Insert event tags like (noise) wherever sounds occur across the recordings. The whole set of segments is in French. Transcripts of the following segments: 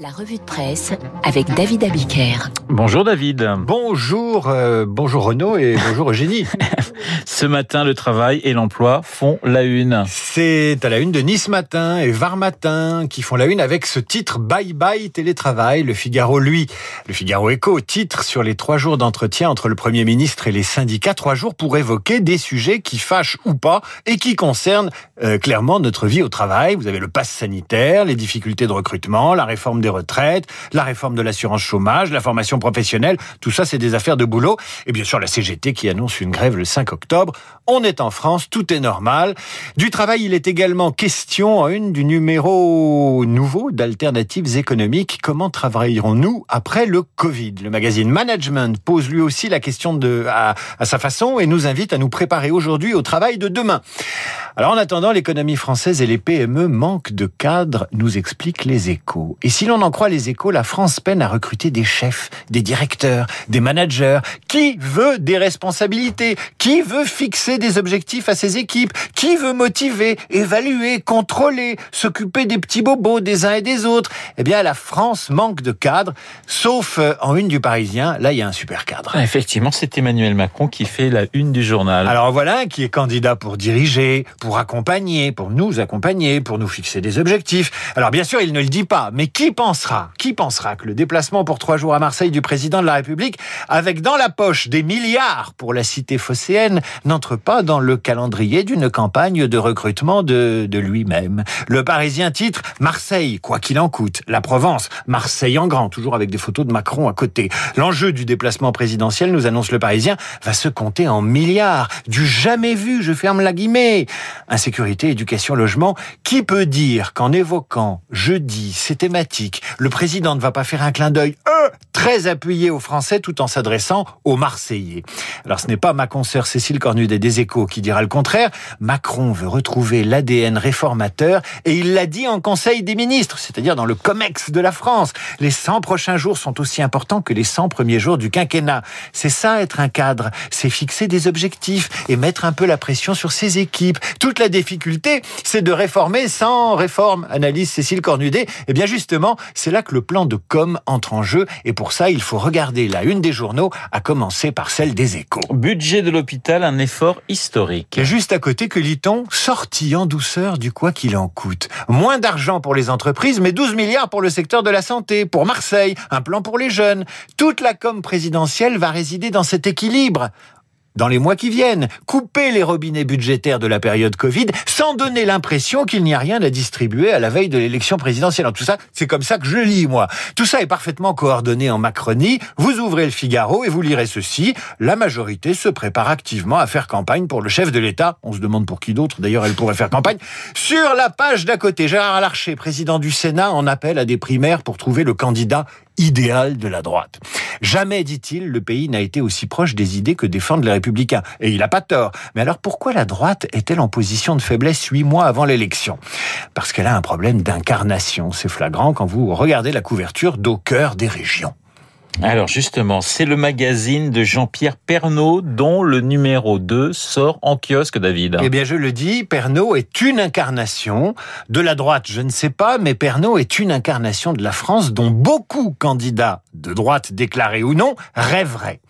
La revue de presse avec David Abiker. Bonjour David. Bonjour, euh, bonjour Renaud et bonjour Eugénie. (laughs) Ce matin, le travail et l'emploi font la une. C'est à la une de Nice Matin et Var Matin qui font la une avec ce titre Bye bye télétravail. Le Figaro, lui, le Figaro Echo, titre sur les trois jours d'entretien entre le Premier ministre et les syndicats. Trois jours pour évoquer des sujets qui fâchent ou pas et qui concernent euh, clairement notre vie au travail. Vous avez le pass sanitaire, les difficultés de recrutement, la réforme des retraites, la réforme de l'assurance chômage, la formation professionnelle. Tout ça, c'est des affaires de boulot. Et bien sûr, la CGT qui annonce une grève le 5 octobre. On est en France, tout est normal. Du travail, il est également question en une du numéro nouveau d'alternatives économiques. Comment travaillerons-nous après le Covid? Le magazine Management pose lui aussi la question à, sa façon et nous invite à nous préparer aujourd'hui au travail de demain. Alors en attendant, l'économie française et les PME manquent de cadres, nous expliquent les échos. Et si l'on en croit les échos, la France peine à recruter des chefs, des directeurs, des managers. Qui veut des responsabilités? Qui veut fixer des objectifs à ses équipes? Qui veut motiver, évaluer, contrôler, s'occuper des petits bobos des uns et des autres? Eh bien, la France manque de cadres, sauf euh, en une du Parisien. Là, il y a un super cadre. Ah, effectivement, c'est Emmanuel Macron qui fait la une du journal. Alors voilà, qui est candidat pour diriger, pour accompagner, pour nous accompagner, pour nous fixer des objectifs. Alors bien sûr, il ne le dit pas, mais qui pensera, qui pensera que le déplacement pour trois jours à Marseille du président de la République, avec dans la poche des milliards pour la cité phocéenne, n'entre pas dans le calendrier d'une campagne de recrutement de, de lui-même Le Parisien titre Marseille, quoi qu'il en coûte. La Provence, Marseille en grand, toujours avec des photos de Macron à côté. L'enjeu du déplacement présidentiel, nous annonce le Parisien, va se compter en milliards. Du jamais vu, je ferme la guillemets. Insécurité, éducation, logement. Qui peut dire qu'en évoquant jeudi ces thématiques, le président ne va pas faire un clin d'œil euh, très appuyé aux Français tout en s'adressant aux Marseillais Alors ce n'est pas ma consoeur Cécile Cornudet des Échos qui dira le contraire. Macron veut retrouver l'ADN réformateur et il l'a dit en Conseil des ministres, c'est-à-dire dans le COMEX de la France. Les 100 prochains jours sont aussi importants que les 100 premiers jours du quinquennat. C'est ça être un cadre, c'est fixer des objectifs et mettre un peu la pression sur ses équipes. Toute la difficulté, c'est de réformer sans réforme, analyse Cécile Cornudet. Et eh bien justement, c'est là que le plan de com entre en jeu et pour ça, il faut regarder la une des journaux, à commencer par celle des échos. Budget de l'hôpital, un effort historique. Et juste à côté, que lit-on? Sortie en douceur du quoi qu'il en coûte. Moins d'argent pour les entreprises, mais 12 milliards pour le secteur de la santé, pour Marseille, un plan pour les jeunes. Toute la com présidentielle va résider dans cet équilibre dans les mois qui viennent, couper les robinets budgétaires de la période Covid sans donner l'impression qu'il n'y a rien à distribuer à la veille de l'élection présidentielle. Alors tout ça, c'est comme ça que je lis, moi. Tout ça est parfaitement coordonné en Macronie. Vous ouvrez le Figaro et vous lirez ceci. La majorité se prépare activement à faire campagne pour le chef de l'État. On se demande pour qui d'autre, d'ailleurs, elle pourrait faire campagne. Sur la page d'à côté, Gérard Larcher, président du Sénat, en appelle à des primaires pour trouver le candidat idéal de la droite. Jamais, dit-il, le pays n'a été aussi proche des idées que défendent les républicains. Et il n'a pas tort. Mais alors pourquoi la droite est-elle en position de faiblesse huit mois avant l'élection? Parce qu'elle a un problème d'incarnation. C'est flagrant quand vous regardez la couverture d'au cœur des régions. Alors justement, c'est le magazine de Jean-Pierre Pernaud dont le numéro 2 sort en kiosque, David. Eh bien, je le dis, Pernaud est une incarnation de la droite, je ne sais pas, mais Pernaud est une incarnation de la France dont beaucoup candidats de droite déclarés ou non rêveraient.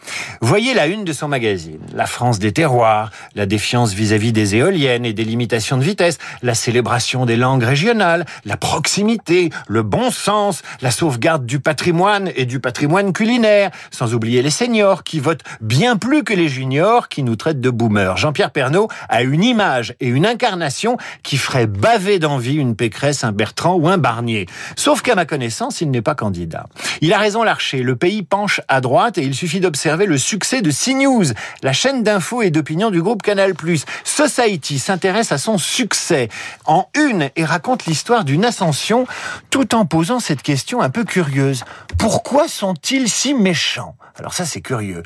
Voyez la une de son magazine. La France des terroirs, la défiance vis-à-vis des éoliennes et des limitations de vitesse, la célébration des langues régionales, la proximité, le bon sens, la sauvegarde du patrimoine et du patrimoine culinaire, sans oublier les seniors qui votent bien plus que les juniors qui nous traitent de boomers. Jean-Pierre Pernaud a une image et une incarnation qui ferait baver d'envie une Pécresse, un Bertrand ou un Barnier. Sauf qu'à ma connaissance, il n'est pas candidat. Il a raison Larcher, le pays penche à droite et il suffit d'observer le succès de CNews, la chaîne d'infos et d'opinion du groupe Canal+. Society s'intéresse à son succès en une et raconte l'histoire d'une ascension tout en posant cette question un peu curieuse. Pourquoi sont-ils si méchants Alors ça c'est curieux.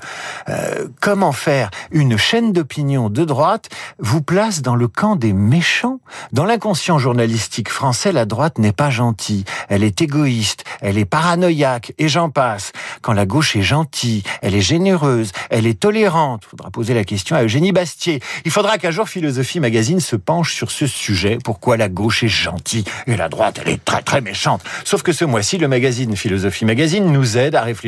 Euh, comment faire une chaîne d'opinion de droite vous place dans le camp des méchants? Dans l'inconscient journalistique français, la droite n'est pas gentille, elle est égoïste, elle est paranoïaque et j'en passe. quand la gauche est gentille, elle est généreuse, elle est tolérante. Faudra poser la question à Eugénie Bastier. Il faudra qu'un jour Philosophie Magazine se penche sur ce sujet. Pourquoi la gauche est gentille et la droite, elle est très très méchante. Sauf que ce mois-ci, le magazine Philosophie Magazine nous aide à réfléchir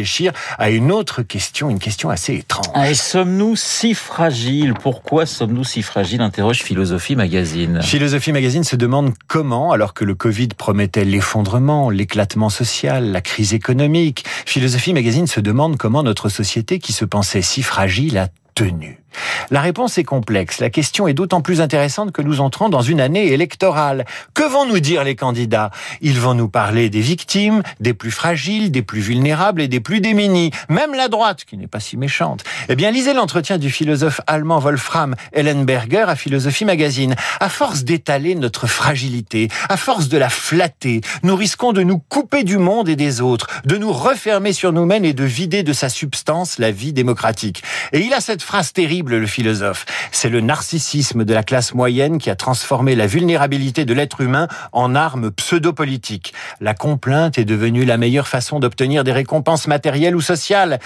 à une autre question, une question assez étrange. Ah, et sommes-nous si fragiles? Pourquoi sommes-nous si fragiles? interroge Philosophie Magazine. Philosophie Magazine se demande comment, alors que le Covid promettait l'effondrement, l'éclatement social, la crise économique, Philosophie Magazine se demande comment notre société, qui se pensait si fragile, a tenu. La réponse est complexe. La question est d'autant plus intéressante que nous entrons dans une année électorale. Que vont nous dire les candidats? Ils vont nous parler des victimes, des plus fragiles, des plus vulnérables et des plus démunis. Même la droite, qui n'est pas si méchante. Eh bien, lisez l'entretien du philosophe allemand Wolfram Ellenberger à Philosophie Magazine. À force d'étaler notre fragilité, à force de la flatter, nous risquons de nous couper du monde et des autres, de nous refermer sur nous-mêmes et de vider de sa substance la vie démocratique. Et il a cette phrase terrible, le philosophe. C'est le narcissisme de la classe moyenne qui a transformé la vulnérabilité de l'être humain en arme pseudo-politique. La complainte est devenue la meilleure façon d'obtenir des récompenses matérielles ou sociales.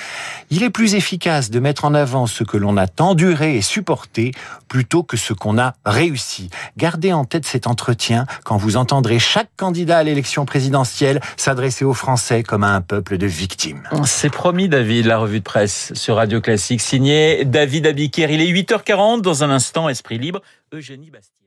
Il est plus efficace de mettre en avant ce que l'on a enduré et supporté plutôt que ce qu'on a réussi. Gardez en tête cet entretien quand vous entendrez chaque candidat à l'élection présidentielle s'adresser aux Français comme à un peuple de victimes. C'est promis, David, la revue de presse sur Radio Classique, signée David Il est 8h40 dans un instant, Esprit Libre, Eugénie Bastien.